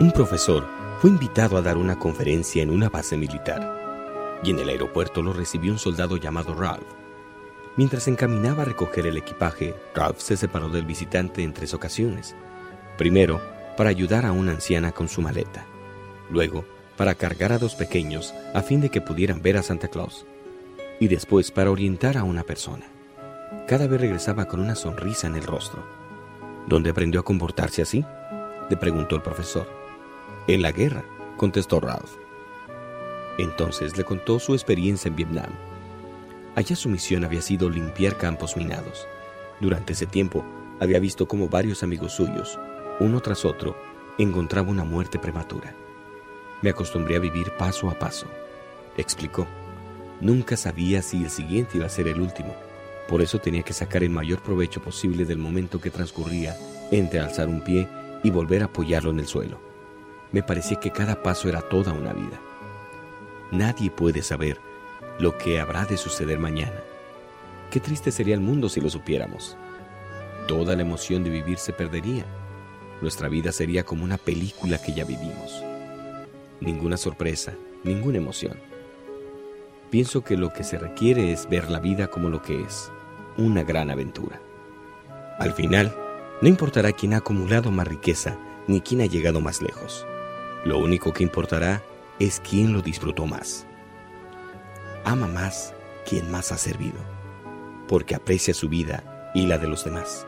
Un profesor fue invitado a dar una conferencia en una base militar y en el aeropuerto lo recibió un soldado llamado Ralph. Mientras encaminaba a recoger el equipaje, Ralph se separó del visitante en tres ocasiones. Primero, para ayudar a una anciana con su maleta. Luego, para cargar a dos pequeños a fin de que pudieran ver a Santa Claus. Y después para orientar a una persona. Cada vez regresaba con una sonrisa en el rostro. ¿Dónde aprendió a comportarse así? le preguntó el profesor. En la guerra, contestó Ralph. Entonces le contó su experiencia en Vietnam. Allá su misión había sido limpiar campos minados. Durante ese tiempo había visto cómo varios amigos suyos, uno tras otro, encontraban una muerte prematura. Me acostumbré a vivir paso a paso, explicó. Nunca sabía si el siguiente iba a ser el último. Por eso tenía que sacar el mayor provecho posible del momento que transcurría entre alzar un pie y volver a apoyarlo en el suelo. Me parecía que cada paso era toda una vida. Nadie puede saber lo que habrá de suceder mañana. Qué triste sería el mundo si lo supiéramos. Toda la emoción de vivir se perdería. Nuestra vida sería como una película que ya vivimos. Ninguna sorpresa, ninguna emoción. Pienso que lo que se requiere es ver la vida como lo que es, una gran aventura. Al final, no importará quién ha acumulado más riqueza ni quién ha llegado más lejos. Lo único que importará es quién lo disfrutó más. Ama más quien más ha servido, porque aprecia su vida y la de los demás.